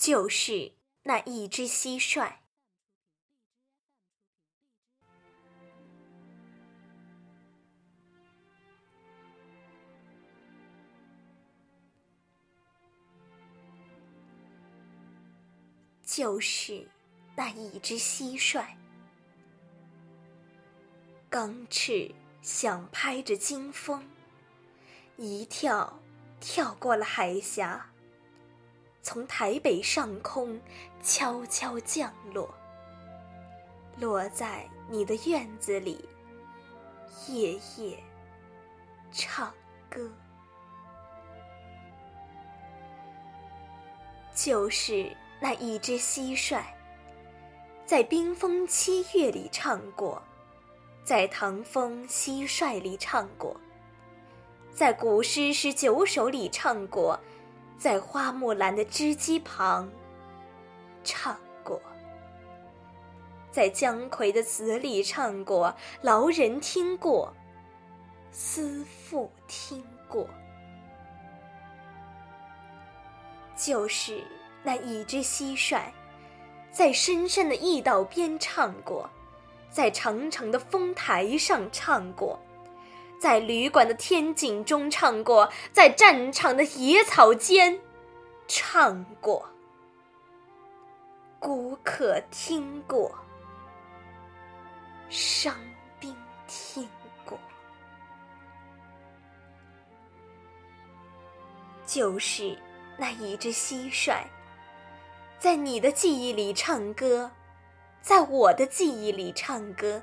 就是那一只蟋蟀。就是那一只蟋蟀，钢翅想拍着金风，一跳跳过了海峡，从台北上空悄悄降落，落在你的院子里，夜夜唱歌，就是。那一只蟋蟀，在冰封七月里唱过，在唐风蟋蟀里唱过，在古诗十九首里唱过，在花木兰的织机旁唱过，在姜夔的词里唱过，劳人听过，思妇听过，就是。那一只蟋蟀，在深深的驿道边唱过，在长长的风台上唱过，在旅馆的天井中唱过，在战场的野草间唱过，孤客听过，伤兵听过，就是那一只蟋蟀。在你的记忆里唱歌，在我的记忆里唱歌，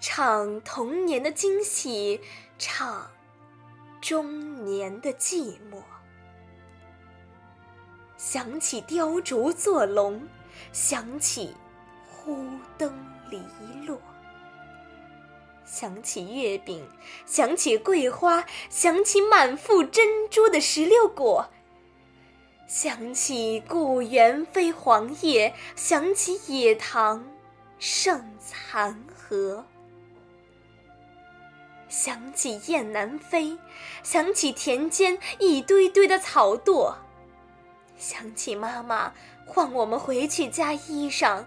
唱童年的惊喜，唱中年的寂寞。想起雕烛做龙，想起忽灯篱落，想起月饼，想起桂花，想起满腹珍珠的石榴果。想起故园飞黄叶，想起野塘剩残荷。想起雁南飞，想起田间一堆堆的草垛。想起妈妈唤我们回去加衣裳，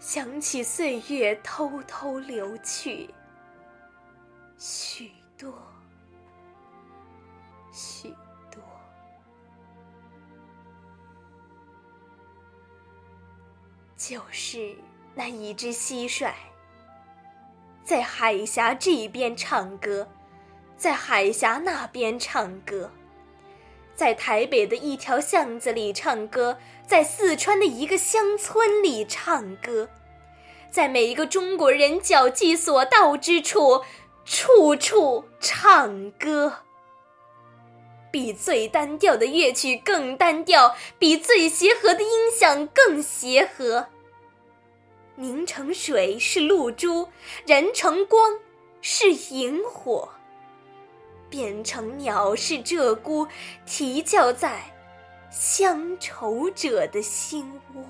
想起岁月偷偷流去，许多，许多。就是那一只蟋蟀，在海峡这边唱歌，在海峡那边唱歌，在台北的一条巷子里唱歌，在四川的一个乡村里唱歌，在每一个中国人脚迹所到之处，处处唱歌。比最单调的乐曲更单调，比最协和的音响更协和。凝成水是露珠，燃成光是萤火，变成鸟是鹧鸪，啼叫在乡愁者的心窝。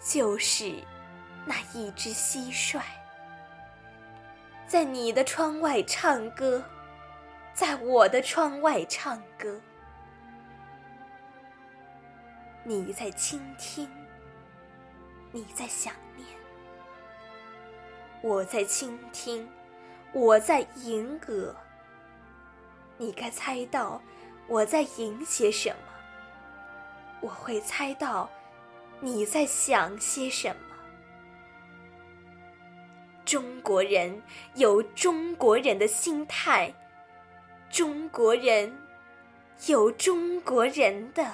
就是那一只蟋蟀。在你的窗外唱歌，在我的窗外唱歌。你在倾听，你在想念，我在倾听，我在吟歌。你该猜到我在吟些什么，我会猜到你在想些什么。中国人有中国人的心态，中国人有中国人的。